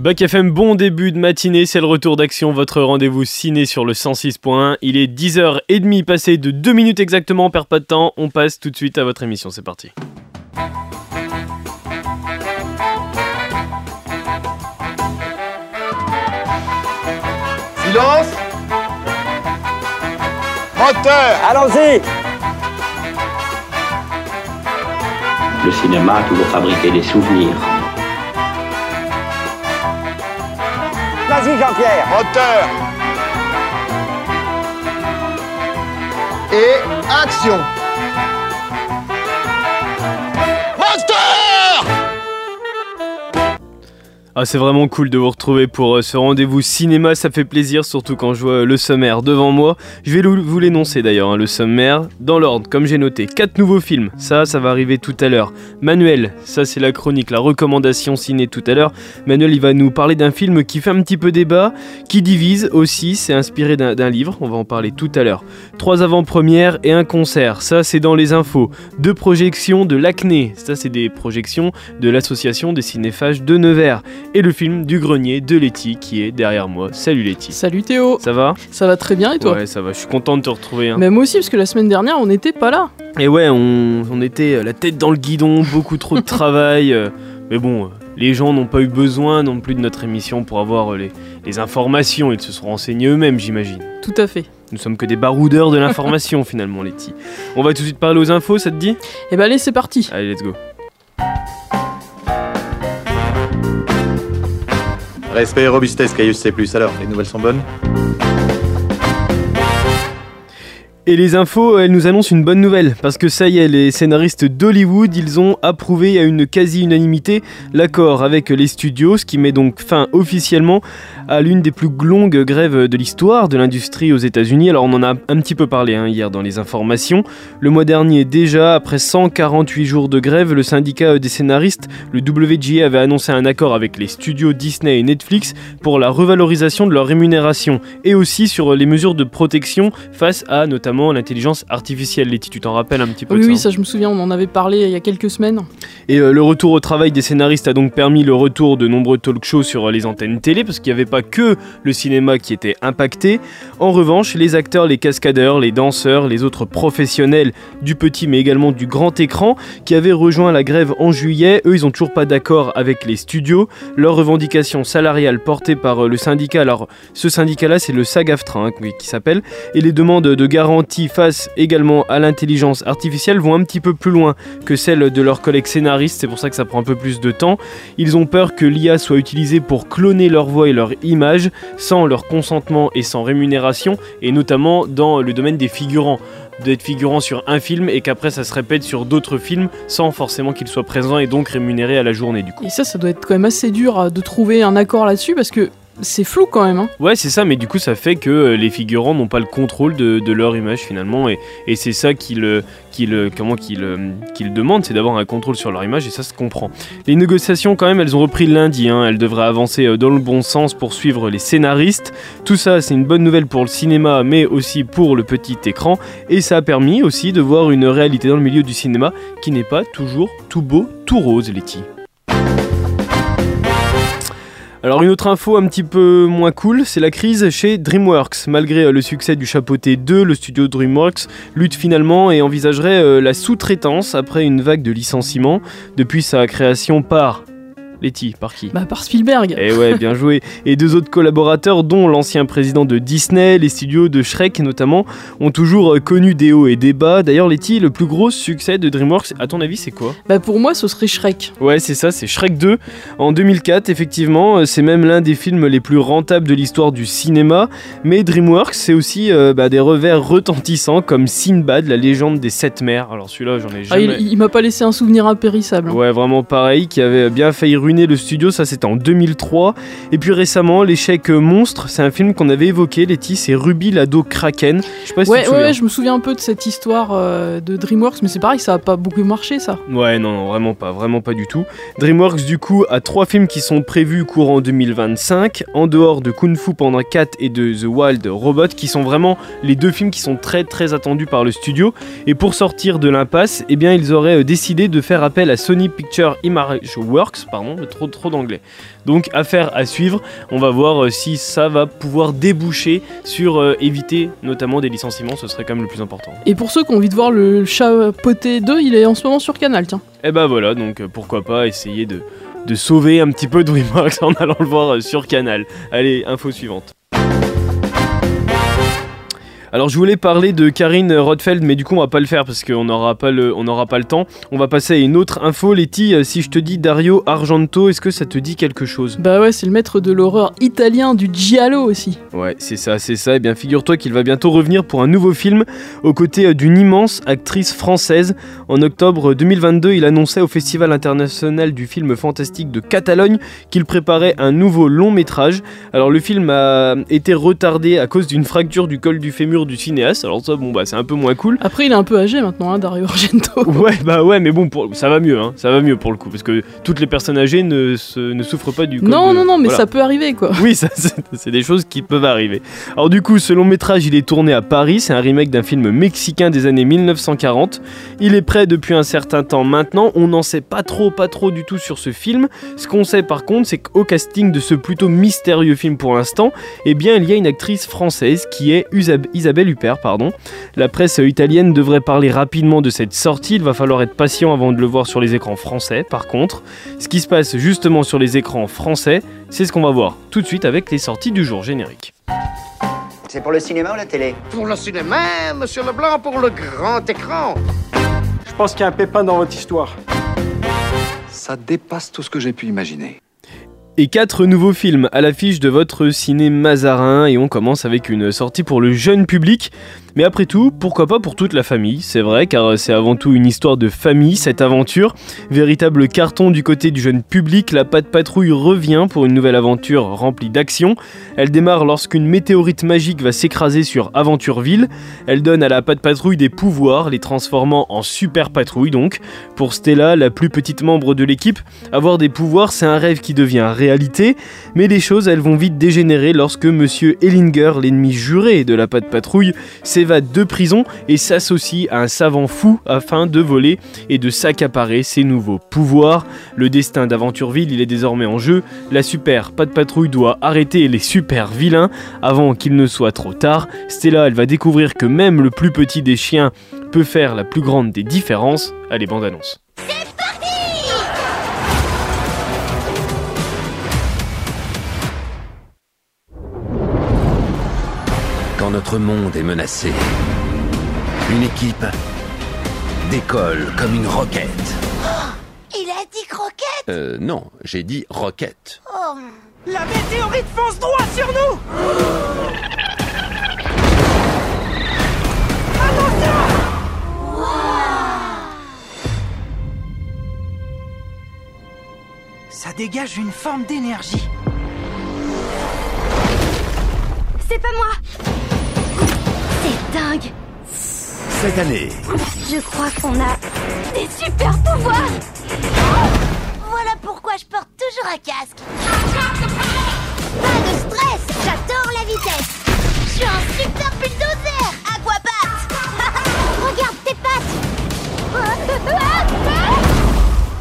Bac FM, bon début de matinée, c'est le retour d'action, votre rendez-vous ciné sur le 106.1. Il est 10h30 passé de 2 minutes exactement, on perd pas de temps, on passe tout de suite à votre émission, c'est parti. Silence Moteur Allons-y Le cinéma a toujours fabriqué des souvenirs. Vas-y Jean-Pierre. Moteur. Et action Ah, c'est vraiment cool de vous retrouver pour euh, ce rendez-vous cinéma, ça fait plaisir, surtout quand je vois euh, le sommaire devant moi. Je vais vous l'énoncer d'ailleurs, hein, le sommaire, dans l'ordre, comme j'ai noté. 4 nouveaux films, ça, ça va arriver tout à l'heure. Manuel, ça c'est la chronique, la recommandation ciné tout à l'heure. Manuel, il va nous parler d'un film qui fait un petit peu débat, qui divise aussi, c'est inspiré d'un d'un livre, on va en parler tout à l'heure. Trois avant-premières et un concert, ça c'est dans les infos. Deux projections de l'Acné, ça c'est des projections de l'association des cinéphages de Nevers et le film du grenier de Letty qui est derrière moi. Salut Letty. Salut Théo, Ça va? Ça va très bien et toi? Ouais, ça va. Je suis content de te retrouver. hein. Mais moi aussi parce que la semaine dernière on n'était pas là. Et ouais, on, on était euh, la tête dans le guidon, beaucoup trop de travail. euh, mais bon, euh, les gens n'ont pas eu besoin non plus de notre émission pour avoir les, les informations. Ils se sont renseignés eux-mêmes, j'imagine. Tout à fait. Nous sommes que des baroudeurs de l'information finalement, Letty. On va tout de suite parler aux infos, ça te dit? Et bah allez c'est parti. Allez, let's go. Respect et robustesse, Caius C+. Alors, les nouvelles sont bonnes? Et les infos, elles nous annoncent une bonne nouvelle, parce que ça y est, les scénaristes d'Hollywood, ils ont approuvé à une quasi-unanimité l'accord avec les studios, ce qui met donc fin officiellement à l'une des plus longues grèves de l'histoire de l'industrie aux États-Unis. Alors on en a un petit peu parlé hein, hier dans les informations. Le mois dernier, déjà, après 148 jours de grève, le syndicat des scénaristes, le WGA, avait annoncé un accord avec les studios Disney et Netflix pour la revalorisation de leur rémunération et aussi sur les mesures de protection face à notamment l'intelligence artificielle. Letty, tu t'en rappelles un petit peu Oui de oui ça je me souviens on en avait parlé il y a quelques semaines. et euh, le retour au travail des scénaristes a donc permis le retour de nombreux talk shows sur les antennes télé, parce qu'il n'y avait pas que le cinéma qui était impacté. En revanche, les acteurs, les cascadeurs, les danseurs, les autres professionnels du petit mais également du grand écran qui avaient rejoint la grève en juillet, eux ils ont toujours pas d'accord avec les studios. Leurs revendications salariales portées par euh, le syndicat, alors ce syndicat-là c'est le SAG-AFTRA hein, qui s'appelle, et les demandes de garantie face également à l'intelligence artificielle vont un petit peu plus loin que celles de leurs collègues scénaristes, c'est pour ça que ça prend un peu plus de temps. Ils ont peur que l'IA soit utilisée pour cloner leur voix et leur image sans leur consentement et sans rémunération, et notamment dans le domaine des figurants d'être figurant sur un film et qu'après ça se répète sur d'autres films sans forcément qu'ils soient présents et donc rémunérés à la journée du coup. Et ça ça doit être quand même assez dur euh, de trouver un accord là-dessus parce que c'est flou quand même. Hein. Ouais, c'est ça, mais du coup, ça fait que euh, les figurants n'ont pas le contrôle de, leur image finalement, et, c'est ça qu'ils euh, qu'ils, euh, comment qu'ils demandent, c'est d'avoir un contrôle sur leur image, et ça se comprend. Les négociations, quand même, elles ont repris lundi, hein, elles devraient avancer dans le bon sens pour suivre les scénaristes. Tout ça, c'est une bonne nouvelle pour le cinéma, mais aussi pour le petit écran, et ça a permis aussi de voir une réalité dans le milieu du cinéma qui n'est pas toujours tout beau, tout rose, Letty. Alors une autre info un petit peu moins cool, c'est la crise chez DreamWorks. Malgré euh, le succès du Chapeauté 2, le studio DreamWorks lutte finalement et envisagerait euh, la sous-traitance après une vague de licenciements depuis sa création par Letty, par qui Bah par Spielberg. Eh ouais, bien joué. Et deux autres collaborateurs, dont l'ancien président de Disney, les studios de Shrek notamment, ont toujours connu des hauts et des bas. D'ailleurs, Letty, le plus gros succès de DreamWorks, à ton avis, c'est quoi? Bah pour moi ce serait Shrek. Ouais, c'est ça, c'est Shrek 2 en 2004, effectivement. euh, C'est même l'un des films les plus rentables de l'histoire du cinéma. Mais DreamWorks, c'est aussi euh, bah, des revers retentissants comme Sinbad, la légende des sept mers. Alors celui-là, j'en ai Ah, jamais. il il m'a pas laissé un souvenir impérissable. hein. Ouais, vraiment pareil, qui avait bien failli ruiner le studio, ça c'était en 2003. Et puis récemment, L'échec monstre, c'est un film qu'on avait évoqué, Letty, c'est Ruby l'ado Kraken. Je sais pas si Ouais, tu te ouais, je me souviens un peu de cette histoire euh, de DreamWorks, mais c'est pareil, ça a pas beaucoup marché ça. Ouais, non, non, vraiment pas, vraiment pas du tout. DreamWorks, du coup, a trois films qui sont prévus courant 2025, en dehors de Kung Fu Panda 4 et de The Wild Robot, qui sont vraiment les deux films qui sont très très attendus par le studio. Et pour sortir de l'impasse, eh bien, ils auraient euh, décidé de faire appel à Sony Picture Image Works, pardon, mais trop trop d'anglais. Donc affaire à suivre. On va voir euh, si ça va pouvoir déboucher sur euh, éviter notamment des licenciements. Ce serait quand même le plus important. Et pour ceux qui ont envie de voir le chat poté 2, il est en ce moment sur Canal, tiens. Et bah voilà, donc euh, pourquoi pas essayer de, de sauver un petit peu DreamWorks en allant le voir sur Canal. Allez, info suivante. Alors je voulais parler de Karine Rothfeld, mais du coup on va pas le faire parce qu'on n'aura pas le, on n'aura pas le temps. On va passer à une autre info. Letty, euh, si je te dis Dario Argento, est-ce que ça te dit quelque chose? Bah ouais, c'est le maître de l'horreur italien du giallo aussi. Ouais, c'est ça, c'est ça. Et bien figure-toi qu'il va bientôt revenir pour un nouveau film aux côtés euh, d'une immense actrice française. En octobre 2022, il annonçait au Festival international du film fantastique de Catalogne qu'il préparait un nouveau long métrage. Alors le film a été retardé à cause d'une fracture du col du fémur du cinéaste. Alors ça, bon bah c'est un peu moins cool. Après, il est un peu âgé maintenant, hein, Dario Argento. Ouais, bah ouais, mais bon, pour- ça va mieux, hein. Ça va mieux pour le coup, parce que toutes les personnes âgées ne, se- ne souffrent pas du Non, de- non, non, mais voilà. ça peut arriver quoi. Oui, ça, c'est des choses qui peuvent arriver. Alors du coup, ce long métrage, il est tourné à Paris. C'est un remake d'un film mexicain des années 1940. Il est prêt depuis un certain temps maintenant. On n'en sait pas trop, pas trop du tout sur ce film. Ce qu'on sait par contre, c'est qu'au casting de ce plutôt mystérieux film pour l'instant, eh bien, il y a une actrice française qui est Usab- Isabelle Huppert, pardon. La presse italienne devrait parler rapidement de cette sortie. Il va falloir être patient avant de le voir sur les écrans français. Par contre, ce qui se passe justement sur les écrans français, c'est ce qu'on va voir tout de suite avec les sorties du jour générique. C'est pour le cinéma ou la télé? Pour le cinéma, monsieur Leblanc, pour le grand écran. Je pense qu'il y a un pépin dans votre histoire. Ça dépasse tout ce que j'ai pu imaginer. Et quatre nouveaux films à l'affiche de votre ciné Mazarin et on commence avec une sortie pour le jeune public. Mais après tout, pourquoi pas pour toute la famille, c'est vrai, car c'est avant tout une histoire de famille, cette aventure. Véritable carton du côté du jeune public, la Patte Patrouille revient pour une nouvelle aventure remplie d'action. Elle démarre lorsqu'une météorite magique va s'écraser sur Aventureville. Elle donne à la Patte Patrouille des pouvoirs, les transformant en super patrouille donc. Pour Stella, la plus petite membre de l'équipe, avoir des pouvoirs, c'est un rêve qui devient mais les choses, elles vont vite dégénérer lorsque Monsieur Ellinger, l'ennemi juré de la Patte Patrouille, s'évade de prison et s'associe à un savant fou afin de voler et de s'accaparer ses nouveaux pouvoirs. Le destin d'Aventureville, il est désormais en jeu. La super Patte Patrouille doit arrêter les super vilains avant qu'il ne soit trop tard. Stella, elle va découvrir que même le plus petit des chiens peut faire la plus grande des différences. Allez, bande annonce. Quand notre monde est menacé, une équipe décolle comme une roquette. Il a dit croquette Euh, non, j'ai dit roquette. Oh, La météorite fonce droit sur nous Ça dégage une forme d'énergie. c'est pas moi dingue. Cette année, Je crois qu'on a des super pouvoirs. Voilà pourquoi je porte toujours un casque. Pas de stress J'adore la vitesse. Je suis un super bulldozer Aquabat Regarde tes pattes.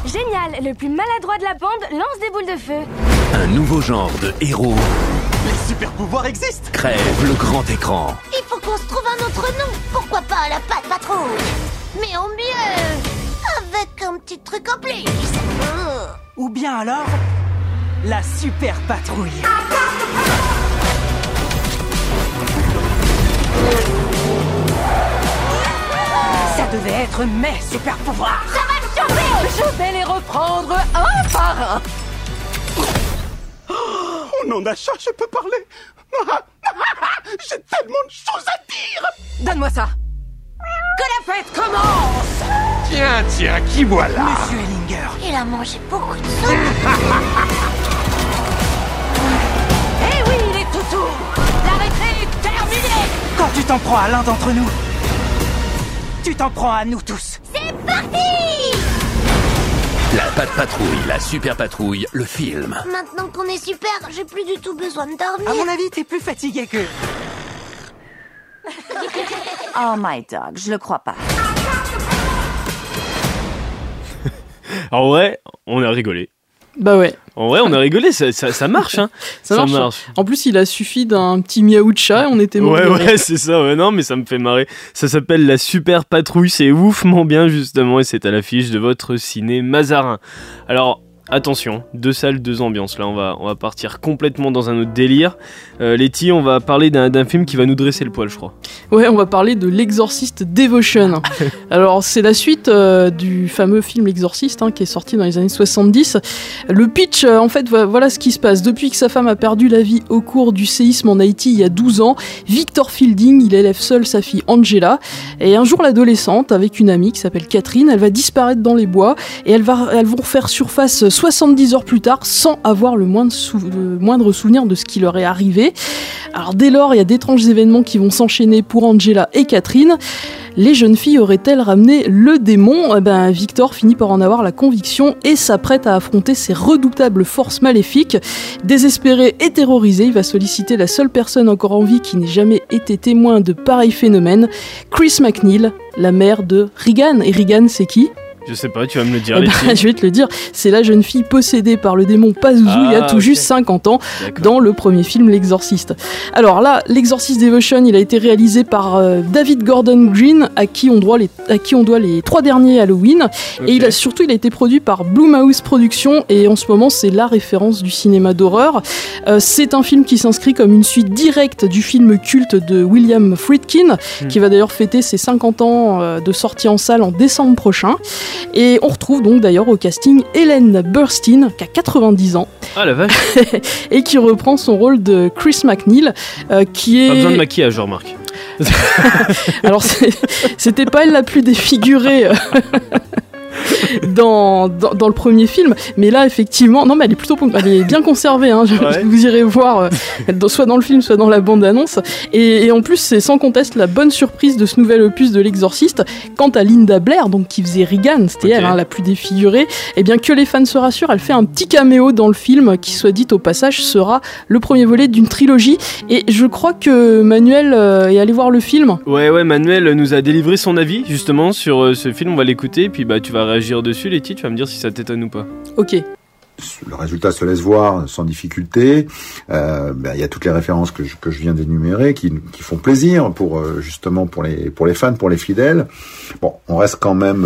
Génial, le plus maladroit de la bande lance des boules de feu. un nouveau genre de héros super pouvoirs existent crève le grand écran. Il faut qu'on se trouve un autre nom Pourquoi pas la patte patrouille? Mais au mieux Avec un petit truc en plus. Ou bien alors, la super patrouille. Ça devait être mes super pouvoirs. Ça va me chauffer Je vais les reprendre un par un. Oh non, d'achat, je peux parler. J'ai tellement de choses à dire. Donne-moi ça. Que la fête commence. Tiens, tiens, qui voilà Monsieur Ellinger. Il a mangé beaucoup de soupe Eh oui, les toutous La récré est terminée Quand tu t'en prends à l'un d'entre nous, tu t'en prends à nous tous. C'est parti La patte patrouille, la super patrouille, le film. Maintenant qu'on est super, j'ai plus du tout besoin de À dormir. mon avis, t'es plus fatigué que... Oh my dog, je le crois pas. En vrai, on a rigolé. Bah ouais. En vrai, on a rigolé, ça, ça, ça marche, hein. Ça, marche. En plus, il a suffi d'un petit miaou de chat et on était mort. Ouais, ouais, c'est ça, ouais, non, mais ça me fait marrer. Ça s'appelle La Super Patrouille, c'est oufement bien, justement, et c'est à l'affiche de votre ciné Mazarin. Alors, attention, deux salles, deux ambiances. Là, on va, on va partir complètement dans un autre délire. Euh, Letty, on va parler d'un film qui va nous dresser le poil, je crois. Ouais, on va parler de L'Exorciste Devotion. Alors, c'est la suite euh, du fameux film L'Exorciste hein, qui est sorti dans les années 70. Le pitch, euh, en fait, vo- voilà ce qui se passe. Depuis que sa femme a perdu la vie au cours du séisme en Haïti il y a 12 ans, Victor Fielding, il élève seul sa fille Angela. Et un jour, l'adolescente, avec une amie qui s'appelle Catherine, elle va disparaître dans les bois et elles, va, elles vont faire surface 70 heures plus tard sans avoir le moindre, souvenir de ce qui leur est arrivé. Alors dès lors, il y a d'étranges événements qui vont s'enchaîner pour Angela et Catherine. Les jeunes filles auraient-elles ramené le démon? Eh ben, Victor finit par en avoir la conviction et s'apprête à affronter ces redoutables forces maléfiques. Désespéré et terrorisé, il va solliciter la seule personne encore en vie qui n'ait jamais été témoin de pareils phénomènes, Chris McNeil, la mère de Regan. Et Regan, c'est qui? Je sais pas, tu vas me le dire, eh ben, je vais te le dire, c'est la jeune fille possédée par le démon Pazuzu il y a Ah, tout juste 50 ans dans le premier film L'Exorciste. Alors là, L'Exorcist Devotion, il a été réalisé par euh, David Gordon Green, à qui, on doit les, à qui on doit les trois derniers Halloween. Et il a, surtout, il a été produit par Blumhouse Productions, et en ce moment, c'est la référence du cinéma d'horreur. Euh, c'est un film qui s'inscrit comme une suite directe du film culte de William Friedkin, Hmm. qui va d'ailleurs fêter ses 50 ans euh, de sortie en salle en décembre prochain. Et on retrouve donc d'ailleurs au casting Hélène Burstyn, qui a 90 ans, Ah la vache, et qui reprend son rôle de Chris McNeil, euh, qui est... pas besoin de maquillage, je remarque. Alors c'était pas elle la plus défigurée dans, dans, dans le premier film, mais là effectivement, non mais elle est plutôt elle est bien conservée. Hein, je- Ouais. Vous irez voir, euh, soit dans le film, soit dans la bande annonce. Et, et en plus c'est sans conteste la bonne surprise de ce nouvel opus de l'Exorciste. Quant à Linda Blair, donc qui faisait Regan, c'était elle hein, la plus défigurée. Et bien que les fans se rassurent, elle fait un petit caméo dans le film qui soit dit au passage sera le premier volet d'une trilogie. Et je crois que Manuel euh, est allé voir le film. Ouais, ouais, Manuel nous a délivré son avis justement sur euh, ce film. On va l'écouter, puis bah tu vas réagir dessus, Letty. Tu vas me dire si ça t'étonne ou pas. Ok. Le résultat se laisse voir sans difficulté. Euh, ben, il y a toutes les références que je, que je viens d'énumérer qui, qui font plaisir pour euh, justement pour les pour les fans, pour les fidèles. Bon, on reste quand même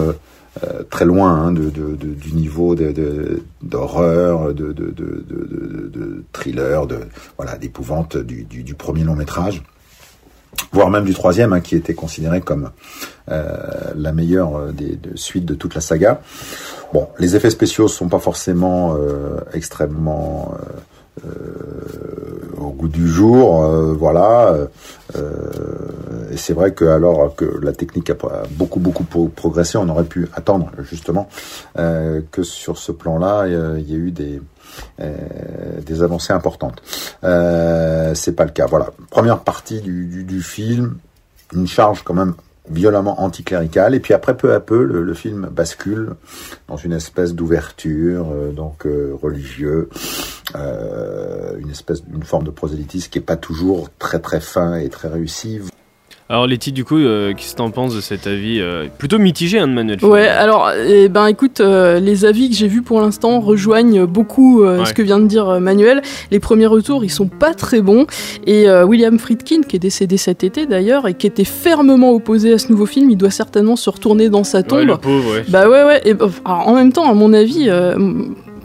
euh, très loin hein, de, de, de- du niveau de- de- d'horreur, de, de, de, de, de, de thriller, de voilà d'épouvante du, du, du premier long métrage voire même du troisième, hein, qui était considéré comme euh, la meilleure euh, des, de- suite de toute la saga. Bon, les effets spéciaux sont pas forcément euh, extrêmement au goût du jour, voilà. et c'est vrai que alors que la technique a beaucoup beaucoup pro- progressé, on aurait pu attendre justement que sur ce plan-là, il y a eu des des avancées importantes. Euh, c'est pas le cas. Voilà, première partie du, film, une charge quand même violemment anticléricale, et puis après peu à peu le, film bascule dans une espèce d'ouverture euh, donc euh, religieux, euh, une espèce d'une forme de prosélytisme qui est pas toujours très très fin et très réussi. Alors Letty, du coup, euh, qu'est-ce que t'en penses de cet avis euh, plutôt mitigé hein, de Manuel Ouais, alors, eh ben écoute, euh, les avis que j'ai vus pour l'instant rejoignent beaucoup Ouais. ce que vient de dire Manuel. Les premiers retours, ils sont pas très bons. Et William Friedkin, qui est décédé cet été d'ailleurs, et qui était fermement opposé à ce nouveau film, il doit certainement se retourner dans sa tombe. Ouais, le pauvre, ouais. Bah ouais, ouais. Et, bah, alors, en même temps, à mon avis,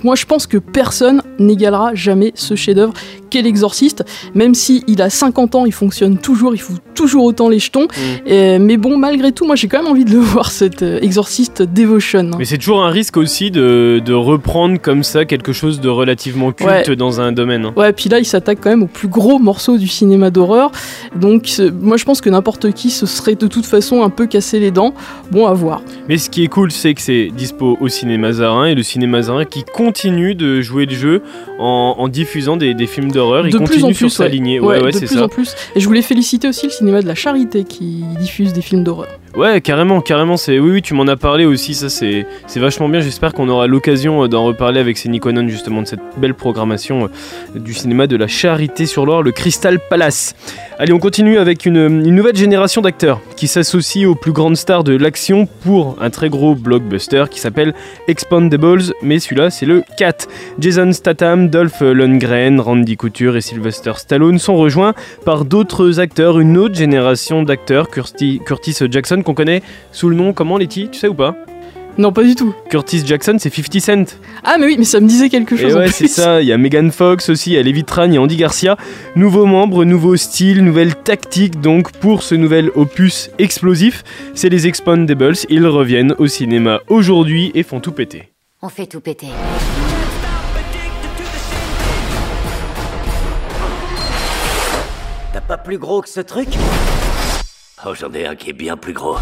moi je pense que personne n'égalera jamais ce chef-d'œuvre qu'est l'Exorciste. Même si il a 50 ans, il fonctionne toujours, il fout toujours autant les jetons. Mm. Et- mais bon, malgré tout, moi j'ai quand même envie de le voir cet euh, Exorciste Devotion. Mais c'est toujours un risque aussi de, de reprendre comme ça quelque chose de relativement culte Ouais. dans un domaine. hein. Ouais, puis là, il s'attaque quand même au plus gros morceau du cinéma d'horreur. Donc, moi, je pense que n'importe qui se serait de toute façon un peu cassé les dents. Bon, à voir. Mais ce qui est cool, c'est que c'est dispo au cinéma Zarin et le cinéma Zarin qui continue de jouer le jeu en, en diffusant des, des films d'horreur. Il plus continue en sur sa ouais. lignée. Ouais, Ouais, ouais, de c'est plus ça. en plus. Et je voulais féliciter aussi le cinéma de la Charité qui diffuse des films d'horreur. Ouais, carrément, carrément. C'est oui, oui, tu m'en as parlé aussi. Ça, c'est c'est vachement bien. J'espère qu'on aura l'occasion euh, d'en reparler avec Céline Conan justement de cette belle programmation euh, du cinéma de la Charité sur Loire, le Crystal Palace. Allez, on continue avec une, une nouvelle génération d'acteurs qui s'associe aux plus grandes stars de l'action pour un très gros blockbuster qui s'appelle Expandables, mais celui-là c'est le 4. Jason Statham, Dolph Lundgren, Randy Couture et Sylvester Stallone sont rejoints par d'autres acteurs, une autre génération d'acteurs, Curti- Curtis Jackson qu'on connaît sous le nom comment Letty, tu sais ou pas? Non, pas du tout. Curtis Jackson c'est 50 Cent. Ah, mais oui, mais ça me disait quelque chose Et ouais, c'est ça. Il y a Megan Fox aussi, il y a Levi Tran, il y a Andy Garcia. Nouveaux membres, nouveau style, nouvelle tactique donc pour ce nouvel opus explosif. C'est les Expandables. Ils reviennent au cinéma aujourd'hui et font tout péter. On fait tout péter. Plus gros que ce truc Oh, j'en ai un qui est bien plus gros.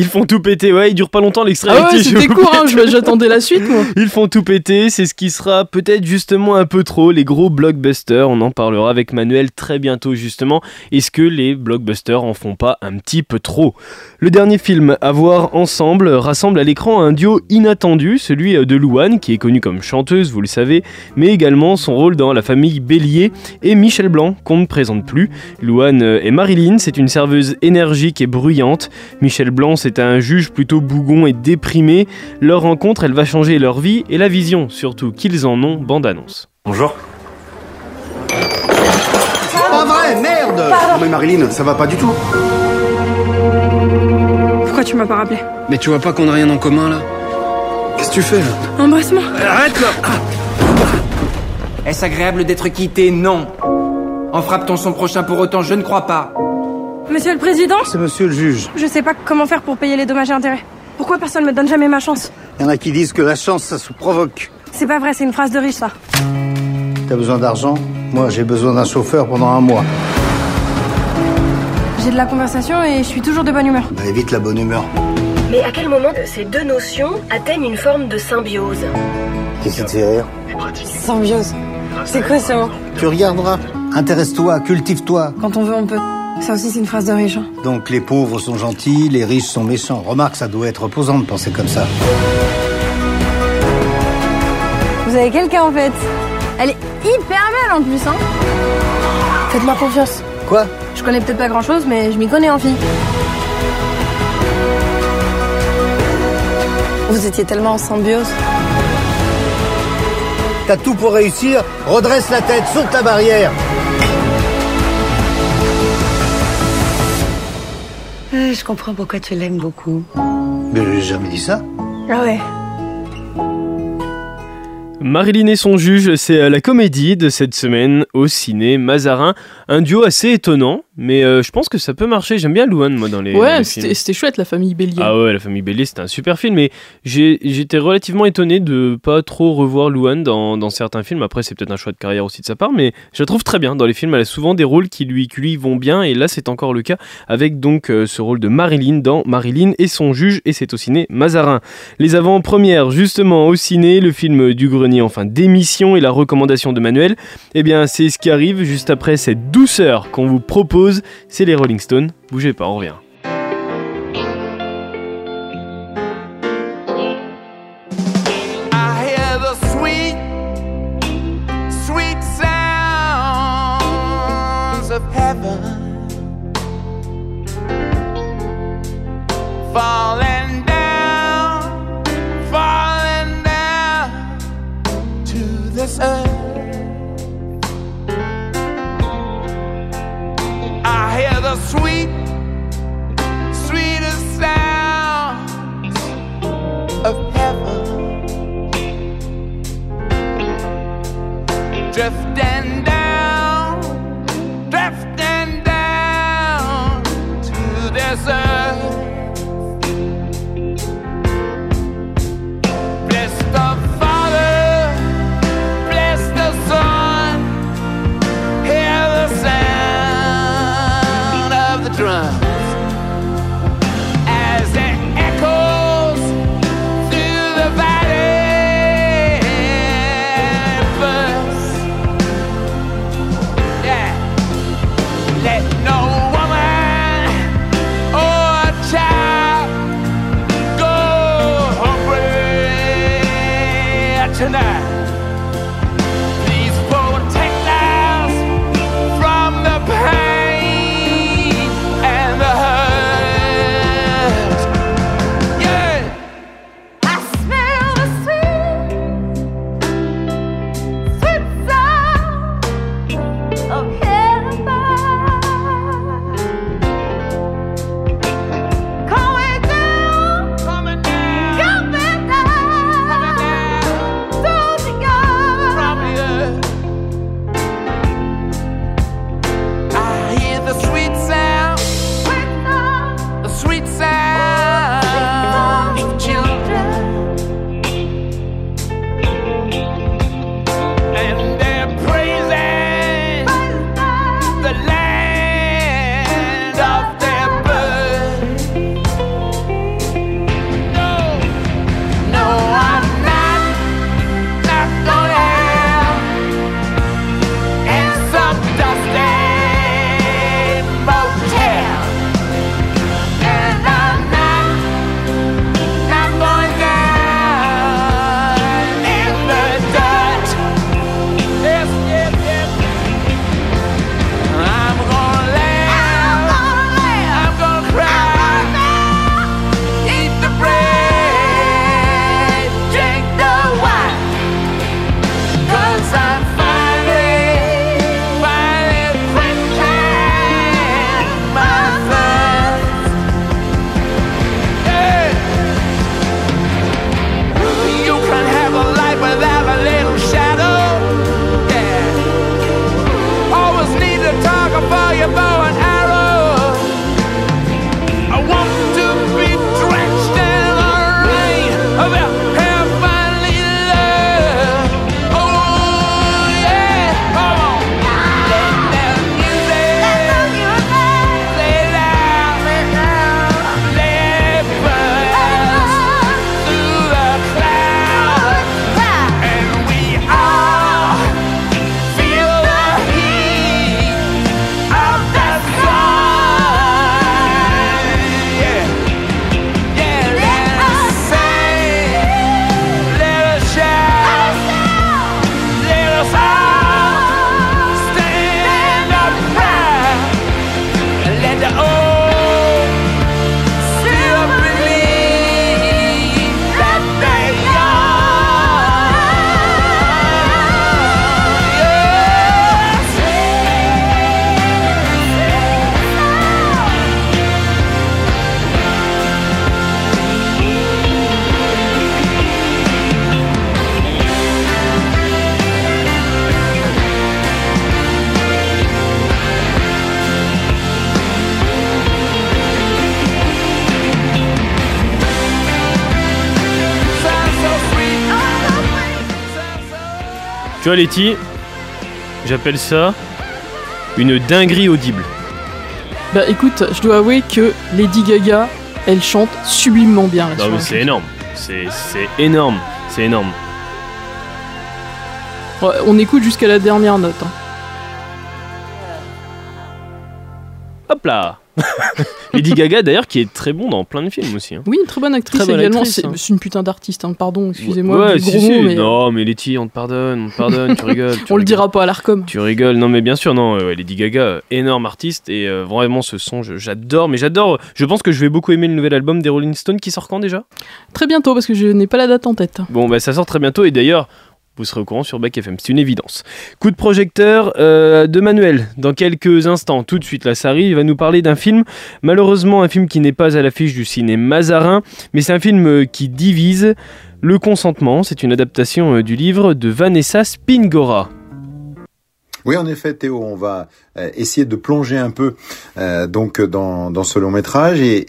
Ils font tout péter, ouais, il dure pas longtemps l'extrait. Ah ouais, c'était court, hein, j'attendais la suite, moi. Ils font tout péter, c'est ce qui sera peut-être justement un peu trop les gros blockbusters. On en parlera avec Manuel très bientôt justement. Est-ce que les blockbusters en font pas un petit peu trop? Le dernier film à voir ensemble rassemble à l'écran un duo inattendu, celui de Louane qui est connue comme chanteuse, vous le savez, mais également son rôle dans La famille Bélier et Michel Blanc qu'on ne présente plus. Louane et Marilyn, c'est une serveuse énergique et bruyante. Michel Blanc, c'est un juge plutôt bougon et déprimé. Leur rencontre, elle va changer leur vie et la vision, surtout qu'ils en ont, bande annonce. Bonjour. Pas vrai, merde Non mais Marilyn, ça va pas du tout. Pourquoi tu m'as pas rappelé? Mais tu vois pas qu'on a rien en commun là? Qu'est-ce que tu fais là? Embrasse-moi. Arrête là Est-ce agréable d'être quitté? Non. En frappe-t-on son prochain pour autant? Je ne crois pas. Monsieur le Président C'est monsieur le juge. Je sais pas comment faire pour payer les dommages et intérêts. Pourquoi personne me donne jamais ma chance Il y en a qui disent que la chance, ça se provoque. C'est pas vrai, c'est une phrase de riche ça. T'as besoin d'argent Moi, j'ai besoin d'un chauffeur pendant un mois. J'ai de la conversation et je suis toujours de bonne humeur. Bah évite la bonne humeur. Mais à quel moment ces deux notions atteignent une forme de symbiose Qu'est-ce qui te fait rire Symbiose. C'est quoi ça Tu regarderas. Intéresse-toi, cultive-toi. Quand on veut, on peut. Ça aussi, c'est une phrase de riche. hein. Donc les pauvres sont gentils, les riches sont méchants. Remarque, ça doit être reposant de penser comme ça. Vous avez quelqu'un en fait? Elle est hyper belle en plus, hein Faites-moi confiance. Quoi? Je connais peut-être pas grand chose, mais je m'y connais en fille. Vous étiez tellement en symbiose. T'as tout pour réussir, redresse la tête, saute la barrière. Euh, je comprends pourquoi tu l'aimes beaucoup. Mais j'ai jamais dit ça. Ah ouais. Marilyn et son juge, c'est euh, la comédie de cette semaine au ciné Mazarin. Un duo assez étonnant, mais euh, je pense que ça peut marcher. J'aime bien Louane, moi, dans les, Ouais, c'était chouette, la famille Bélier. Ah ouais, La famille Bélier, c'était un super film, mais j'étais relativement étonné de pas trop revoir Louane dans, dans certains films. Après, c'est peut-être un choix de carrière aussi de sa part, mais je la trouve très bien. Dans les films, elle a souvent des rôles qui lui, qui lui vont bien, et là, c'est encore le cas avec donc euh, ce rôle de Marilyn dans Marilyn et son juge, et c'est au ciné Mazarin. Les avant-premières, justement, au ciné, le film du grenier, enfin d'émission et la recommandation de Manuel, eh bien, c'est ce qui arrive juste après cette douceur qu'on vous propose. C'est les Rolling Stones. Bougez pas, on revient. Tu vois, Letty, j'appelle ça une dinguerie audible. Bah écoute, je dois avouer que Lady Gaga, elle chante sublimement bien là Non, mais la c'est énorme. C'est c'est énorme. C'est énorme. Ouais, on écoute jusqu'à la dernière note. hein. Hop là Lady Gaga, d'ailleurs, qui est très bon dans plein de films aussi. hein. Oui, une très bonne actrice Très bonne également. C'est hein. une putain d'artiste, hein, pardon, excusez-moi. Ouais, du si, gros si. mot, mais euh, Non, mais Letty, on te pardonne, on te pardonne, tu rigoles. tu on le dira pas à l'ARCOM. Tu rigoles, non mais bien sûr, non, Lady Gaga, énorme artiste et euh, vraiment ce son, j'adore, mais j'adore, je pense que je vais beaucoup aimer le nouvel album des Rolling Stones qui sort quand déjà? Très bientôt, parce que je n'ai pas la date en tête. Bon, bah ça sort très bientôt et d'ailleurs, vous serez au courant sur Back FM, c'est une évidence. Coup de projecteur euh, de Manuel, dans quelques instants, tout de suite là, ça arrive, il va nous parler d'un film, malheureusement un film qui n'est pas à l'affiche du cinéma Mazarin, mais c'est un film euh, qui divise. Le consentement, c'est une adaptation euh, du livre de Vanessa Spingora. Oui, en effet, Théo, on va essayer de plonger un peu donc dans, dans ce long métrage et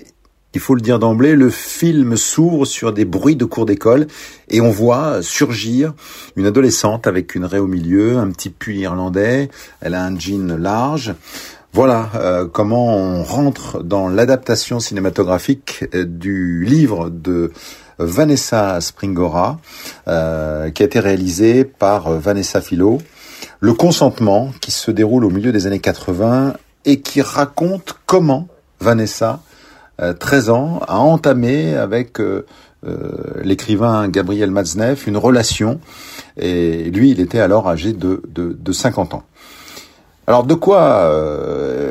il faut le dire d'emblée, le film s'ouvre sur des bruits de cours d'école et on voit surgir une adolescente avec une raie au milieu, un petit pull irlandais, elle a un jean large. Voilà euh, comment on rentre dans l'adaptation cinématographique euh, du livre de Vanessa Springora, euh, qui a été réalisé par euh, Vanessa Philo. Le consentement, qui se déroule au milieu des années 80 et qui raconte comment Vanessa, 13 ans, a entamé avec euh, l'écrivain Gabriel Matzneff une relation. Et lui, il était alors âgé de, de, de 50 ans. Alors de quoi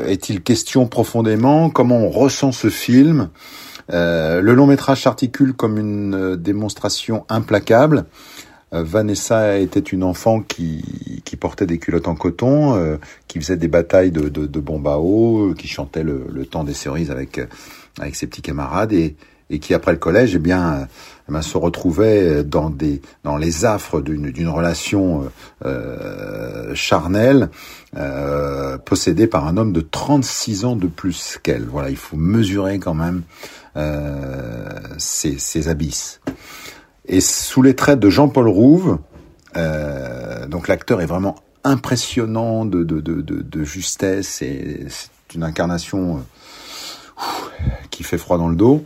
est-il question profondément? Comment on ressent ce film? Le long métrage s'articule comme une démonstration implacable euh, Vanessa était une enfant qui, qui portait des culottes en coton, euh, qui faisait des batailles de, de, de bombes à eau, qui chantait le temps des cerises avec, avec ses petits camarades et, et qui après le collège, eh bien, eh bien, se retrouvait dans des dans les affres d'une relation euh, charnelle euh, possédée par un homme de 36 ans de plus qu'elle. Voilà, il faut mesurer quand même euh, ces, abysses. Et sous les traits de Jean-Paul Rouve, euh, donc l'acteur est vraiment impressionnant de, de, de, de, justesse et c'est une incarnation euh, fait froid dans le dos.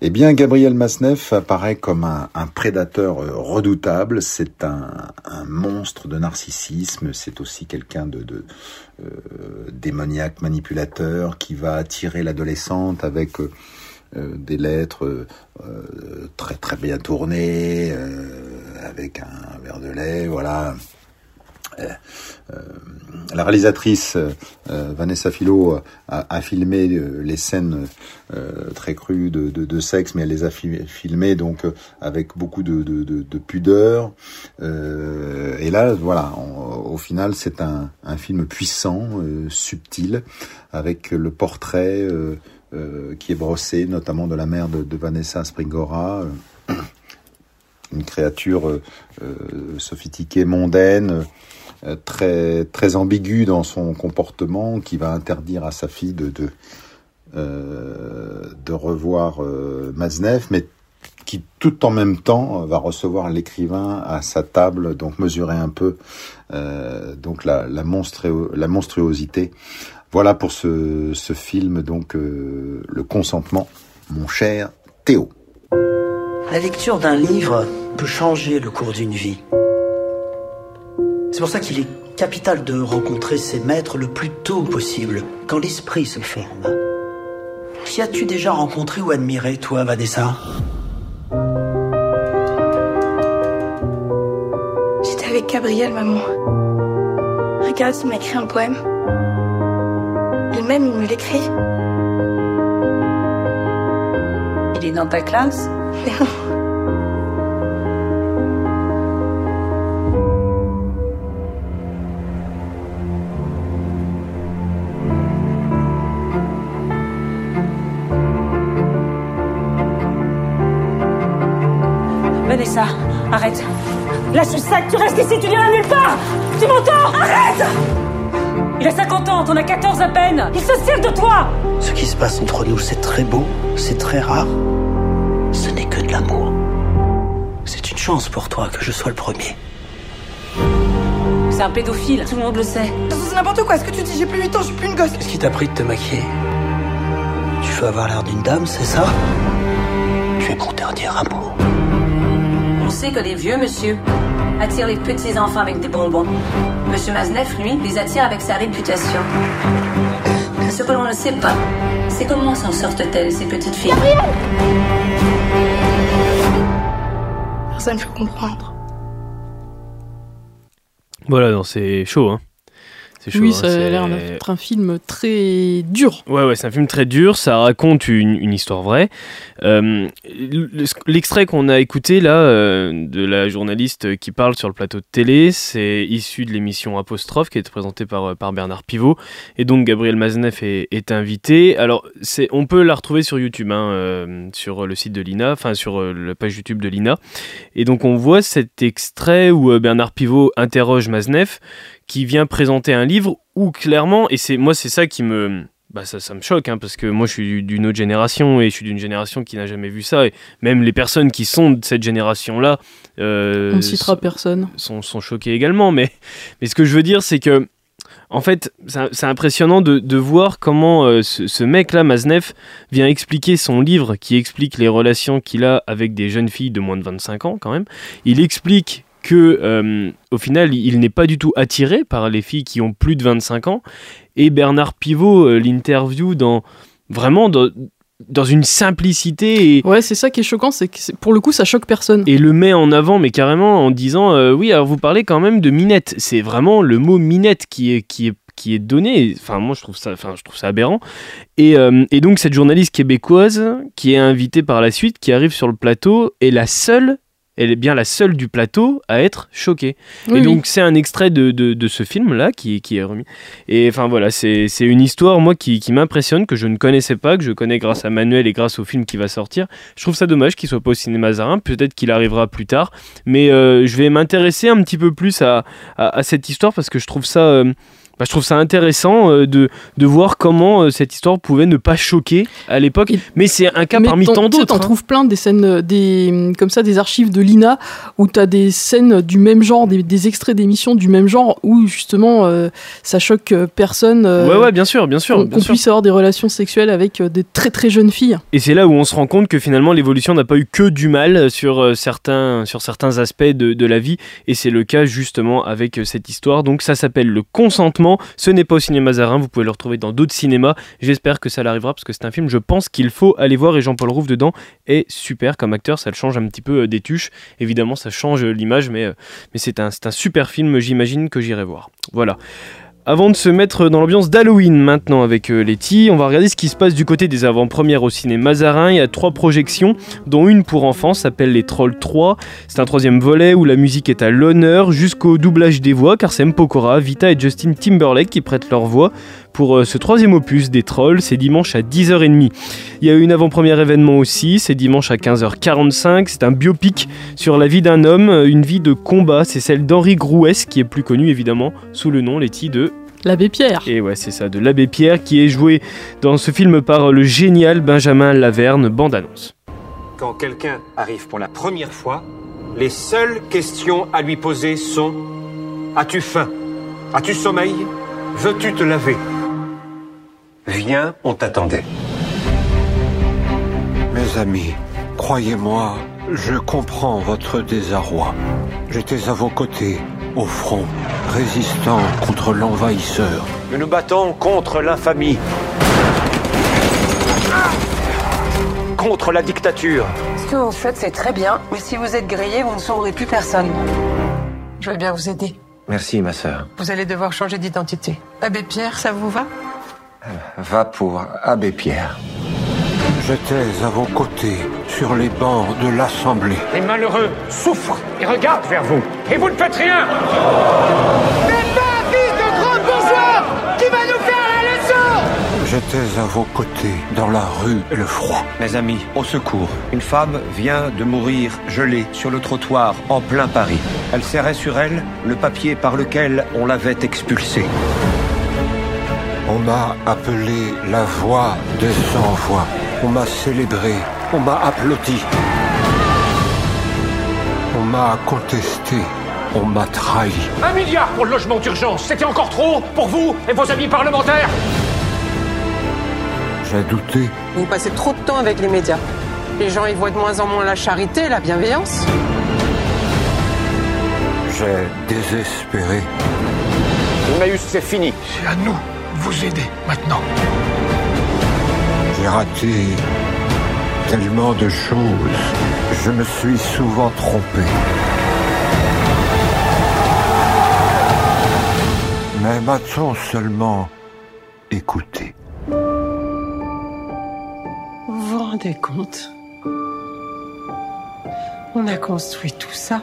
Eh bien, Gabriel Masneff apparaît comme un, prédateur euh, redoutable. C'est un, monstre de narcissisme. C'est aussi quelqu'un de, euh, démoniaque, manipulateur, qui va attirer l'adolescente avec euh, des lettres très très bien tournées, avec un verre de lait, voilà. La réalisatrice Vanessa Philo a, a filmé les scènes très crues de, sexe, mais elle les a filmées donc avec beaucoup de, de pudeur. et là, voilà, au final, c'est un, film puissant, subtil, avec le portrait euh, qui est brossé, notamment de la mère de, Vanessa Springora, euh, une créature euh, sophistiquée, mondaine, très très ambiguë dans son comportement, qui va interdire à sa fille de de, de revoir Maznev, mais qui tout en même temps va recevoir l'écrivain à sa table, donc mesurer un peu euh, donc la, la, monstruo la monstruosité voilà pour ce, ce film, donc euh, Le consentement, mon cher Théo. La lecture d'un livre peut changer le cours d'une vie. C'est pour ça qu'il est capital de rencontrer ses maîtres le plus tôt possible, quand l'esprit se forme. Qui as-tu déjà rencontré ou admiré, toi, Vanessa J'étais avec Gabriel, maman. Regarde, il m'a écrit un poème. Elle-même, il me l'écrit. Il est dans ta classe? arrête. Lâche le sac, tu restes ici, tu n'iras nulle part Tu m'entends Arrête il a 50 ans, t'en as 14 à peine. Il se sert de toi. Ce qui se passe entre nous, c'est très beau, c'est très rare. Ce n'est que de l'amour. C'est une chance pour toi que je sois le premier. C'est un pédophile, tout le monde le sait. C'est n'importe quoi, ce que tu dis, j'ai plus 8 ans, je suis plus une gosse? Qu'est-ce qui t'a pris de te maquiller? Tu veux avoir l'air d'une dame, c'est ça? Tu es mon dernier amour. On sait que les vieux monsieur attire les petits enfants avec des bonbons. Monsieur Mazneff, lui, les attire avec sa réputation. Ce que l'on ne sait pas, c'est comment s'en sortent-elles, ces petites filles. Personne ne peut comprendre. Voilà, c'est chaud, hein. Chaud, oui, ça hein, a l'air d'être un film très dur. Ouais, ouais, c'est un film très dur. Ça raconte une, une histoire vraie. Euh, L'extrait qu'on a écouté là euh, de la journaliste qui parle sur le plateau de télé, c'est issu de l'émission Apostrophe qui été présentée par, par Bernard Pivot. Et donc Gabriel Mazneff est, est invité. Alors, on peut la retrouver sur YouTube, hein, euh, sur le site de l'INA, enfin sur euh, la page YouTube de l'INA. Et donc on voit cet extrait où euh, Bernard Pivot interroge Mazneff qui vient présenter un livre où clairement, et c'est moi c'est ça qui me... Bah ça, ça me choque, hein, parce que moi je suis d'une autre génération et je suis d'une génération qui n'a jamais vu ça. Et même les personnes qui sont de cette génération-là... Euh, On ne citera personne. Sont, sont choquées également. Mais, mais ce que je veux dire, c'est que en fait, c'est impressionnant de, de, voir comment euh, ce, ce mec-là, Maznev, vient expliquer son livre qui explique les relations qu'il a avec des jeunes filles de moins de 25 ans quand même. Il explique que euh, au final il n'est pas du tout attiré par les filles qui ont plus de 25 ans et Bernard Pivot euh, l'interview dans vraiment dans, dans une simplicité et, Ouais, c'est ça qui est choquant, c'est que pour le coup, ça choque personne. et le met en avant, mais carrément en disant euh, oui, alors vous parlez quand même de minette. C'est vraiment le mot minette qui est qui est qui est donné. Enfin, moi, je trouve ça, enfin, je trouve ça aberrant. Et, euh, et donc, cette journaliste québécoise qui est invitée par la suite, qui arrive sur le plateau, est la seule. Elle est bien la seule du plateau à être choquée. Oui, et donc oui. c'est un extrait de, de, de ce film-là qui, qui est remis. Et enfin voilà, c'est c'est une histoire, moi, qui, qui m'impressionne, que je ne connaissais pas, que je connais grâce à Manuel et grâce au film qui va sortir. Je trouve ça dommage qu'il soit pas au cinéma Zarin, peut-être qu'il arrivera plus tard. Mais euh, je vais m'intéresser un petit peu plus à, à, à cette histoire parce que je trouve ça... euh, bah, je trouve ça intéressant euh, de, de voir comment euh, cette histoire pouvait ne pas choquer à l'époque. Mais c'est un cas Mais parmi tant d'autres. T'en hein. trouves plein des scènes, euh, des, comme ça, des archives de l'INA où t'as des scènes du même genre, des, des extraits d'émissions du même genre où justement euh, ça choque personne. Ouais, ouais, bien sûr, bien sûr. Qu'on puisse avoir des relations sexuelles avec des très très jeunes filles. Et c'est là où on se rend compte que finalement l'évolution n'a pas eu que du mal sur, certains, sur certains aspects de, de la vie. Et c'est le cas justement avec cette histoire. Donc ça s'appelle Le Consentement. Ce n'est pas au cinéma Zarin, vous pouvez le retrouver dans d'autres cinémas. J'espère que ça l'arrivera parce que c'est un film, je pense qu'il faut aller voir. Et Jean-Paul Rouve dedans est super comme acteur. Ça change un petit peu euh, des tuches. Évidemment, ça change euh, l'image, mais, euh, mais c'est un, c'est un super film. J'imagine que j'irai voir. Voilà. Avant de se mettre dans l'ambiance d'Halloween maintenant avec euh, Letty, on va regarder ce qui se passe du côté des avant-premières au ciné Mazarin. Il y a trois projections, dont une pour enfants s'appelle Les Trolls 3. C'est un troisième volet où la musique est à l'honneur jusqu'au doublage des voix, car c'est. Pokora, Vita et Justin Timberlake qui prêtent leur voix pour euh, ce troisième opus des Trolls. C'est dimanche à 10h30. Il y a eu une avant-première événement aussi, c'est dimanche à 15h45. C'est un biopic sur la vie d'un homme, euh, une vie de combat. C'est celle d'Henri Grouès, qui est plus connu évidemment sous le nom Letty de L'abbé Pierre. et ouais, c'est ça, de l'abbé Pierre, qui est joué dans ce film par le génial Benjamin Laverne, bande-annonce. Quand quelqu'un arrive pour la première fois, les seules questions à lui poser sont As-tu faim? As-tu sommeil? Veux-tu te laver? Viens, on t'attendait. Mes amis, croyez-moi, je comprends votre désarroi. J'étais à vos côtés, au front, résistant contre l'envahisseur. Nous nous battons contre l'infamie. Contre la dictature. Ce que vous faites, c'est très bien, mais si vous êtes grillé, vous ne sauverez plus personne. Je vais bien vous aider. Merci, ma sœur. Vous allez devoir changer d'identité. Abbé Pierre, ça vous va? Va pour Abbé Pierre. J'étais à vos côtés, sur les bancs de l'Assemblée. Les malheureux souffrent et regardent vers vous. Et vous ne faites rien Mais pas fils de grand bourgeois qui va nous faire la leçon J'étais à vos côtés, dans la rue et le froid. Mes amis, au secours. Une femme vient de mourir gelée sur le trottoir en plein Paris. Elle serrait sur elle le papier par lequel on l'avait expulsée. On m'a appelé la voix des sans-voix. On m'a célébré. On m'a applaudi. On m'a contesté. On m'a trahi. Un milliard pour le logement d'urgence, c'était encore trop pour vous et vos amis parlementaires J'ai douté. Vous passez trop de temps avec les médias. Les gens y voient de moins en moins la charité et la bienveillance. J'ai désespéré. Emmaüs, c'est fini. C'est à nous vous aider maintenant. J'ai raté tellement de choses. Je me suis souvent trompé. Mais m'a-t-on seulement écouté? Vous vous rendez compte? On a construit tout ça.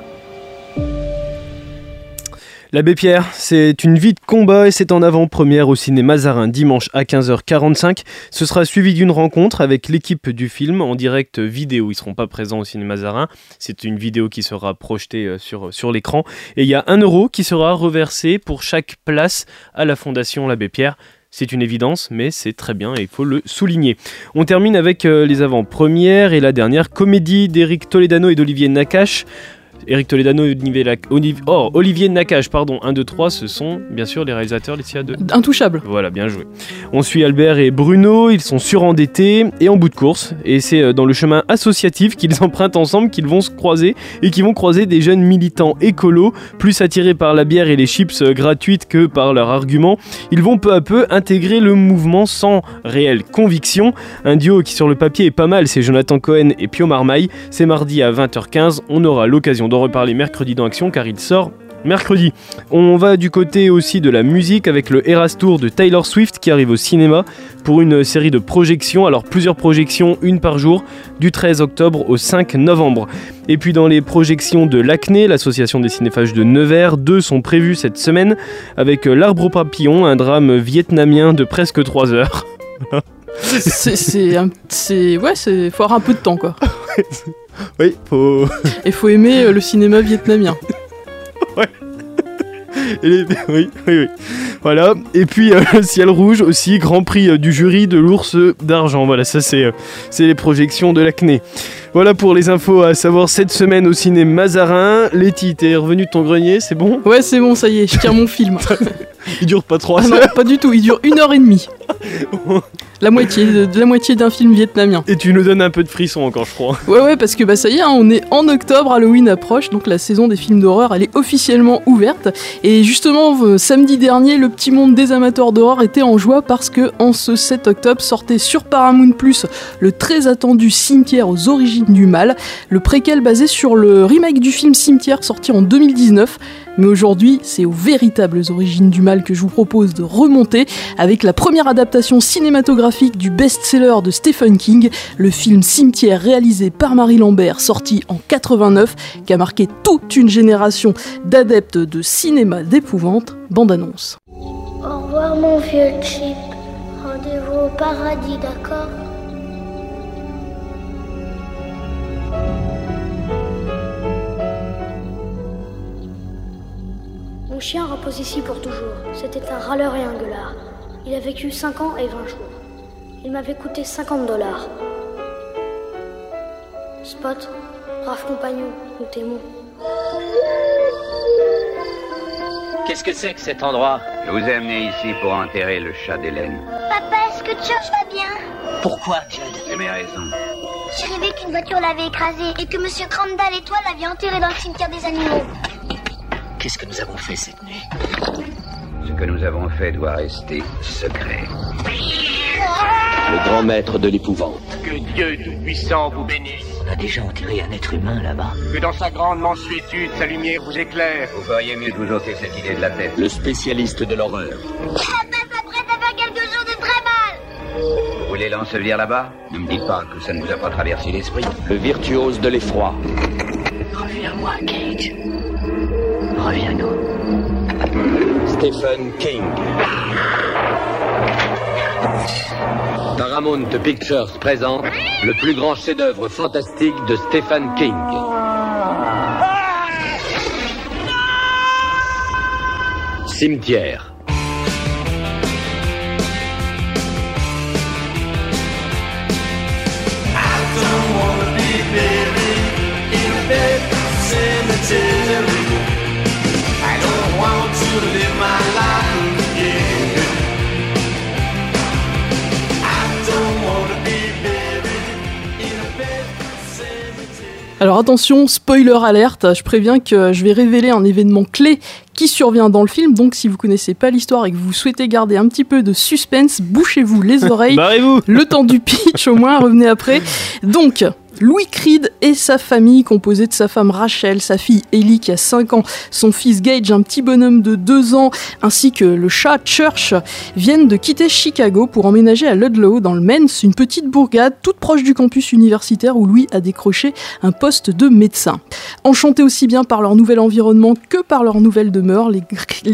L'abbé Pierre, c'est une vie de combat et c'est en avant-première au ciné Mazarin dimanche à 15h45. Ce sera suivi d'une rencontre avec l'équipe du film en direct vidéo. Ils seront pas présents au ciné Mazarin. C'est une vidéo qui sera projetée euh, sur, sur l'écran. Et il y a un euro qui sera reversé pour chaque place à la Fondation L'Abbé Pierre. C'est une évidence, mais c'est très bien et il faut le souligner. On termine avec euh, les avant-premières et la dernière comédie d'Éric Toledano et d'Olivier Nakache. Eric Toledano, oh, Olivier Nakache, pardon, 1, 2, 3, ce sont bien sûr les réalisateurs Laetitia de... Intouchable. Voilà, bien joué. On suit Albert et Bruno, ils sont surendettés et en bout de course. Et c'est euh, dans le chemin associatif qu'ils empruntent ensemble qu'ils vont se croiser et qu'ils vont croiser des jeunes militants écolos, plus attirés par la bière et les chips euh, gratuites que par leurs arguments. Ils vont peu à peu intégrer le mouvement sans réelle conviction. Un duo qui sur le papier est pas mal, c'est Jonathan Cohen et Pio Marmaille. C'est mardi à 20h15. On aura l'occasion d'en reparler mercredi dans Action car il sort mercredi. On va du côté aussi de la musique avec le Eras Tour de Taylor Swift qui arrive au cinéma pour une série de projections. Alors plusieurs projections, une par jour, du 13 octobre au 5 novembre. Et puis dans les projections de l'Acné, l'association des cinéphages de Nevers, deux sont prévues cette semaine avec L'Arbre au papillon, un drame vietnamien de presque 3 heures. C'est, ouais, c'est, faut avoir un peu de temps quoi. oui, faut. Et faut aimer euh, le cinéma vietnamien. Et les- Oui, oui, oui. Voilà. Et puis euh, le ciel rouge aussi, grand prix euh, du jury de l'ours d'argent. Voilà, ça c'est euh, c'est les projections de l'acné. Voilà pour les infos à savoir cette semaine au ciné Mazarin. Letty, t'es revenu de ton grenier, c'est bon? Ouais, c'est bon, ça y est, je tiens mon film. Il dure pas trois Ah non, heures. pas du tout, il dure une heure et demie. La moitié, de, de la moitié d'un film vietnamien. Et tu nous donnes un peu de frisson encore, je crois. Ouais, ouais, parce que bah ça y est, hein, on est en octobre, Halloween approche, donc la saison des films d'horreur, elle est officiellement ouverte. Et justement, euh, samedi dernier, le petit monde des amateurs d'horreur était en joie parce que en ce 7 octobre sortait sur Paramount Plus le très attendu Cimetière aux origines du mal, le préquel basé sur le remake du film Cimetière sorti en 2019. Mais aujourd'hui, c'est aux véritables origines du mal que je vous propose de remonter avec la première adaptation cinématographique du best-seller de Stephen King, le film Cimetière réalisé par Marie Lambert, sorti en 89, qui a marqué toute une génération d'adeptes de cinéma d'épouvante. Bande annonce. Au revoir mon vieux chip. Rendez-vous au paradis, d'accord? Mon chien repose ici pour toujours. C'était un râleur et un gueulard. Il a vécu 5 ans et 20 jours. Il m'avait coûté 50 dollars. Spot, brave compagnon, nous t'aimons. Qu'est-ce que c'est que cet endroit? Je vous ai amené ici pour enterrer le chat d'Hélène. Papa, est-ce que George va bien? Pourquoi, Judd J'ai mes raisons. J'ai rêvé qu'une voiture l'avait écrasé et que Monsieur Crandall et toi l'aviez enterré dans le cimetière des animaux. Qu'est-ce que nous avons fait cette nuit Ce que nous avons fait doit rester secret. Le grand maître de l'épouvante. Que Dieu Tout-Puissant vous bénisse. On a déjà enterré un être humain là-bas. Que dans sa grande mansuétude, sa lumière vous éclaire. Vous feriez mieux de vous ôter cette idée de la tête. Le spécialiste de l'horreur. À faire quelque chose de très mal. Vous voulez l'ensevelir là-bas Ne me dites pas que ça ne vous a pas traversé l'esprit. Le virtuose de l'effroi. Reviens-moi, Cage. Reviens-nous. Stephen King. Paramount Pictures présente le plus grand chef-d'œuvre fantastique de Stephen King. Cimetière. Alors attention, spoiler alerte, je préviens que je vais révéler un événement clé qui survient dans le film, donc si vous connaissez pas l'histoire et que vous souhaitez garder un petit peu de suspense, bouchez-vous les oreilles. Barrez-vous Le temps du pitch au moins, revenez après. Donc, Louis Creed et sa famille, composée de sa femme Rachel, sa fille Ellie qui a 5 ans, son fils Gage, un petit bonhomme de 2 ans, ainsi que le chat Church, viennent de quitter Chicago pour emménager à Ludlow dans le Maine, une petite bourgade toute proche du campus universitaire où Louis a décroché un poste de médecin. Enchantés aussi bien par leur nouvel environnement que par leur nouvelle demeure, les,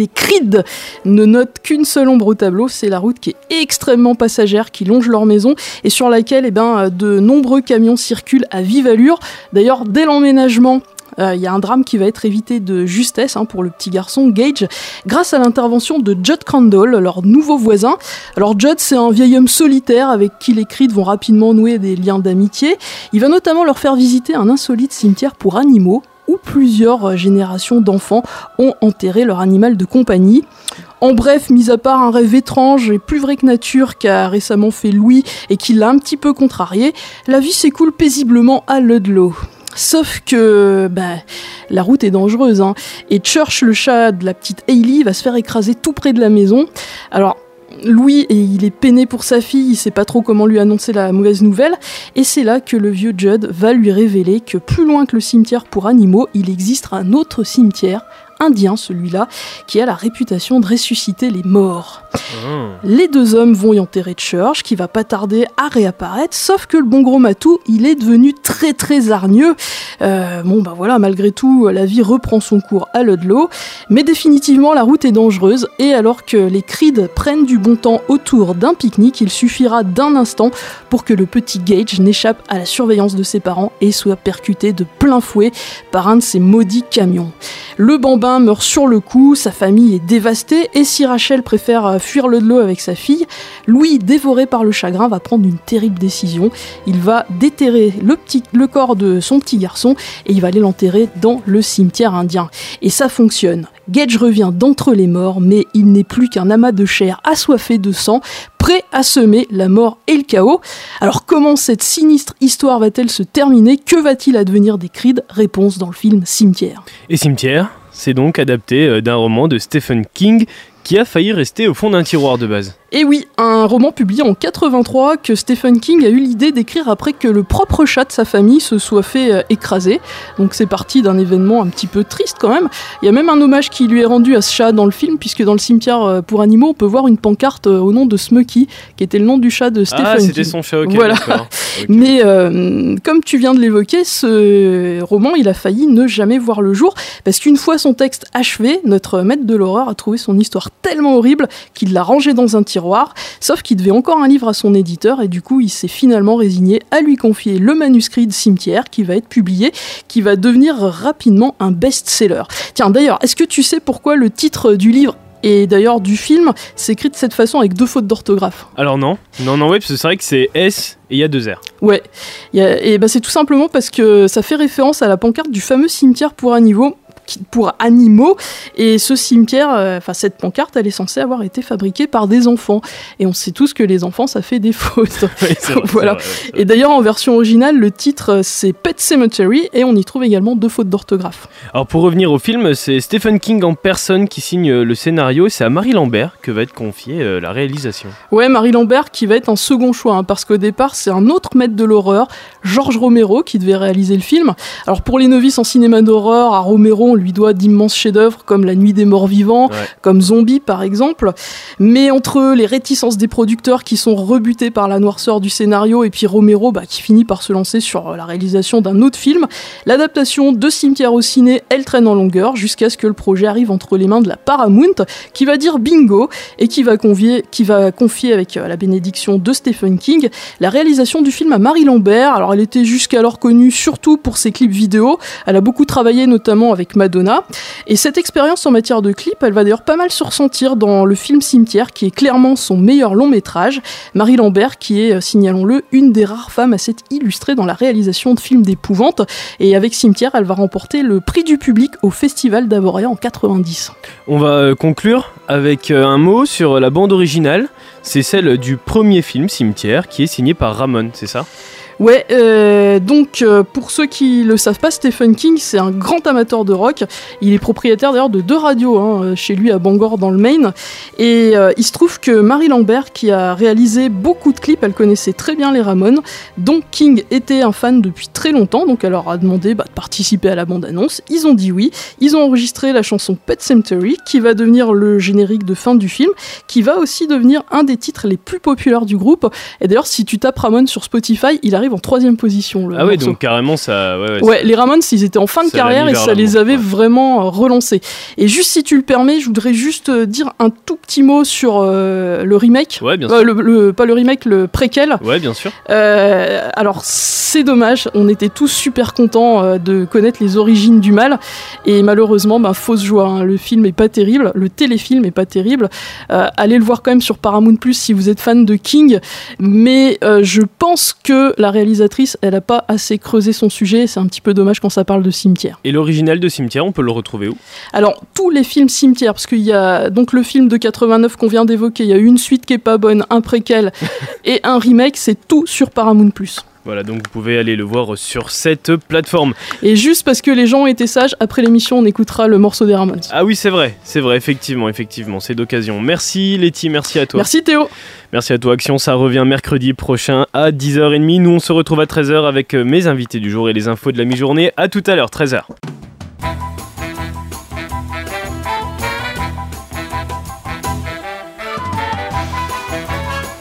Creed ne notent qu'une seule ombre au tableau, c'est la route qui est extrêmement passagère qui longe leur maison et sur laquelle eh ben, de nombreux camions circulent à vive allure. D'ailleurs, dès l'emménagement, il y a un drame qui va être évité de justesse hein, pour le petit garçon Gage grâce à l'intervention de Judd Crandall, leur nouveau voisin. Alors Judd, c'est un vieil homme solitaire avec qui les Creed vont rapidement nouer des liens d'amitié. Il va notamment leur faire visiter un insolite cimetière pour animaux où plusieurs euh, générations d'enfants ont enterré leur animal de compagnie. En bref, mis à part un rêve étrange et plus vrai que nature qu'a récemment fait Louis et qui l'a un petit peu contrarié, la vie s'écoule paisiblement à Ludlow. Sauf que bah, la route est dangereuse, hein. et Church, le chat de la petite Hailey, va se faire écraser tout près de la maison. Alors, Louis, il est peiné pour sa fille, il sait pas trop comment lui annoncer la mauvaise nouvelle, et c'est là que le vieux Judd va lui révéler que plus loin que le cimetière pour animaux, il existe un autre cimetière, indien celui-là, qui a la réputation de ressusciter les morts. Les deux hommes vont y enterrer Church, qui va pas tarder à réapparaître, sauf que le bon gros Matou, il est devenu très très hargneux. Euh, bon bah voilà, malgré tout, la vie reprend son cours à Ludlow, mais définitivement la route est dangereuse, et alors que les Creed prennent du bon temps autour d'un pique-nique, il suffira d'un instant pour que le petit Gage n'échappe à la surveillance de ses parents et soit percuté de plein fouet par un de ces maudits camions. Le bambin meurt sur le coup, sa famille est dévastée, et si Rachel préfère euh, fuir Ludlow avec sa fille, Louis, dévoré par le chagrin, va prendre une terrible décision. Il va déterrer le, le corps de son petit garçon et il va aller l'enterrer dans le cimetière indien. Et ça fonctionne. Gage revient d'entre les morts, mais il n'est plus qu'un amas de chair assoiffé de sang, prêt à semer la mort et le chaos. Alors comment cette sinistre histoire va-t-elle se terminer? Que va-t-il advenir des Creed? Réponse dans le film Cimetière. Et Cimetière, c'est donc adapté euh, d'un roman de Stephen King qui a failli rester au fond d'un tiroir de base. Et oui, un roman publié en 83 que Stephen King a eu l'idée d'écrire après que le propre chat de sa famille se soit fait euh, écraser. Donc c'est parti d'un événement un petit peu triste quand même. Il y a même un hommage qui lui est rendu à ce chat dans le film, puisque dans le cimetière euh, pour animaux, on peut voir une pancarte euh, au nom de Smokey, qui était le nom du chat de Stephen ah, King. c'était son chat, ok. Voilà. Mais euh, comme tu viens de l'évoquer, ce roman, il a failli ne jamais voir le jour, parce qu'une fois son texte achevé, notre maître de l'horreur a trouvé son histoire tellement horrible qu'il l'a rangé dans un tiroir, sauf qu'il devait encore un livre à son éditeur, et du coup, il s'est finalement résigné à lui confier le manuscrit de Cimetière, qui va être publié, qui va devenir rapidement un best-seller. Tiens, d'ailleurs, est-ce que tu sais pourquoi le titre du livre et d'ailleurs du film s'écrit de cette façon avec deux fautes d'orthographe? Alors non, non, non, ouais, parce que c'est vrai que c'est S et il y a deux R. Ouais, a- et ben c'est tout simplement parce que ça fait référence à la pancarte du fameux cimetière pour animaux. Pour animaux, et ce cimetière, euh, enfin cette pancarte, elle est censée avoir été fabriquée par des enfants. Et on sait tous que les enfants, ça fait des fautes. c'est vrai, voilà. c'est vrai, Et d'ailleurs, en version originale, le titre euh, c'est Pet Cemetery, et on y trouve également deux fautes d'orthographe. Alors pour revenir au film, c'est Stephen King en personne qui signe euh, le scénario et c'est à Marie Lambert que va être confiée la réalisation. Ouais, Marie Lambert qui va être un second choix, hein, parce qu'au départ, c'est un autre maître de l'horreur, Georges Romero, qui devait réaliser le film. Alors pour les novices en cinéma d'horreur, à Romero, on lui doit d'immenses chefs-d'œuvre comme La Nuit des Morts Vivants, Ouais. comme Zombie par exemple. Mais entre les réticences des producteurs qui sont rebutés par la noirceur du scénario et puis Romero bah, qui finit par se lancer sur la réalisation d'un autre film, l'adaptation de Cimetière au ciné, elle traîne en longueur jusqu'à ce que le projet arrive entre les mains de la Paramount qui va dire bingo et qui va, convier, qui va confier avec euh, la bénédiction de Stephen King la réalisation du film à Marie Lambert. Alors elle était jusqu'alors connue surtout pour ses clips vidéo, elle a beaucoup travaillé notamment avec Et cette expérience en matière de clips, elle va d'ailleurs pas mal se ressentir dans le film Cimetière qui est clairement son meilleur long métrage. Marie Lambert qui est, euh, signalons-le, une des rares femmes à s'être illustrée dans la réalisation de films d'épouvante et avec Cimetière, elle va remporter le prix du public au Festival d'Avoria en 90. On va euh, conclure avec euh, un mot sur la bande originale. C'est celle du premier film, Cimetière, qui est signé par Ramon, c'est ça? Ouais, euh, donc euh, pour ceux qui le savent pas, Stephen King, c'est un grand amateur de rock. Il est propriétaire d'ailleurs de deux radios hein, chez lui à Bangor dans le Maine. Et euh, il se trouve que Marie Lambert, qui a réalisé beaucoup de clips, elle connaissait très bien les Ramones. Donc King était un fan depuis très longtemps, donc elle leur a demandé bah, de participer à la bande-annonce. Ils ont dit oui. Ils ont enregistré la chanson Pet Cemetery, qui va devenir le générique de fin du film, qui va aussi devenir un des titres les plus populaires du groupe. Et d'ailleurs, si tu tapes Ramones sur Spotify, il arrive en troisième position. Le Ah ouais, morceau. donc carrément ça. Ouais, ouais, Ouais, les Ramones, ils étaient en fin de carrière et ça les avait vraiment euh, relancés. Et juste si tu le permets, je voudrais juste euh, dire un tout petit mot sur euh, le remake. Ouais, bien Euh, sûr. le, le- pas le remake, le préquel. Ouais, bien sûr. Euh, alors c'est dommage, on était tous super contents de connaître les origines du mal et malheureusement, bah, fausse joie, hein, le film est pas terrible, le téléfilm est pas terrible. Allez le voir quand même sur Paramount Plus si vous êtes fan de King, mais je pense que la réalisatrice, elle a pas assez creusé son sujet. C'est un petit peu dommage quand ça parle de cimetière. Et l'original de Cimetière, on peut le retrouver où? Alors, tous les films cimetière, parce qu'il y a donc le film de 89 qu'on vient d'évoquer, il y a une suite qui est pas bonne, un préquel et un remake, c'est tout sur Paramount+. Voilà, donc vous pouvez aller le voir sur cette plateforme. Et juste parce que les gens ont été sages, après l'émission, on écoutera le morceau des Ramones. Ah oui, c'est vrai, c'est vrai, effectivement, effectivement, c'est d'occasion. Merci Letty, merci à toi. Merci Théo. Merci à toi, Action. Ça revient mercredi prochain à 10h30. Nous, on se retrouve à 13h avec euh, mes invités du jour et les infos de la mi-journée. À tout à l'heure, 13h.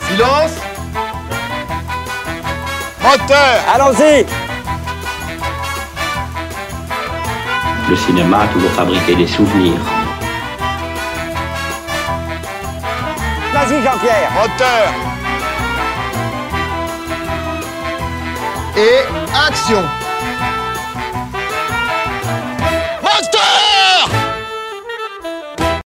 Silence Moteur. Allons-y. Le cinéma a toujours fabriqué des souvenirs. Vas-y Jean-Pierre. Moteur. Et action